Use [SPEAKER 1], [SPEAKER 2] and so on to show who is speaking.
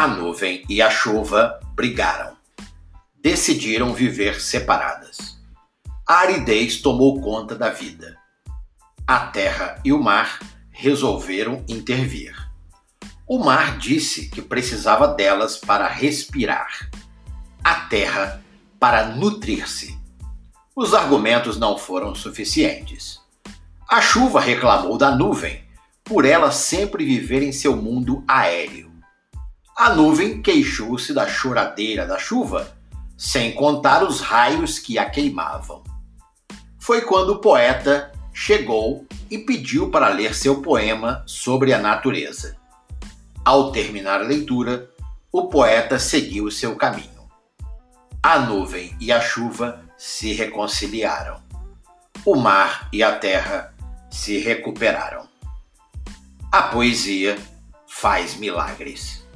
[SPEAKER 1] A nuvem e a chuva brigaram. Decidiram viver separadas. A aridez tomou conta da vida. A terra e o mar resolveram intervir. O mar disse que precisava delas para respirar, a terra para nutrir-se. Os argumentos não foram suficientes. A chuva reclamou da nuvem por ela sempre viver em seu mundo aéreo. A nuvem queixou-se da choradeira da chuva, sem contar os raios que a queimavam. Foi quando o poeta chegou e pediu para ler seu poema sobre a natureza. Ao terminar a leitura, o poeta seguiu seu caminho. A nuvem e a chuva se reconciliaram. O mar e a terra se recuperaram. A poesia faz milagres.